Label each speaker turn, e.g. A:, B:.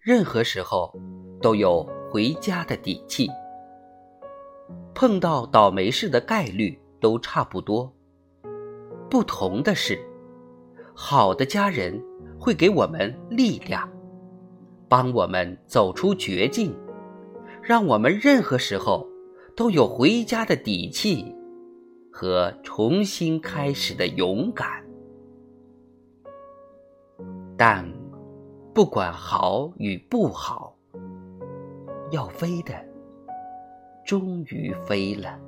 A: 任何时候都有回家的底气。碰到倒霉事的概率都差不多，不同的是，好的家人会给我们力量，帮我们走出绝境，让我们任何时候都有回家的底气和重新开始的勇敢。但，不管好与不好，要飞的。终于飞了。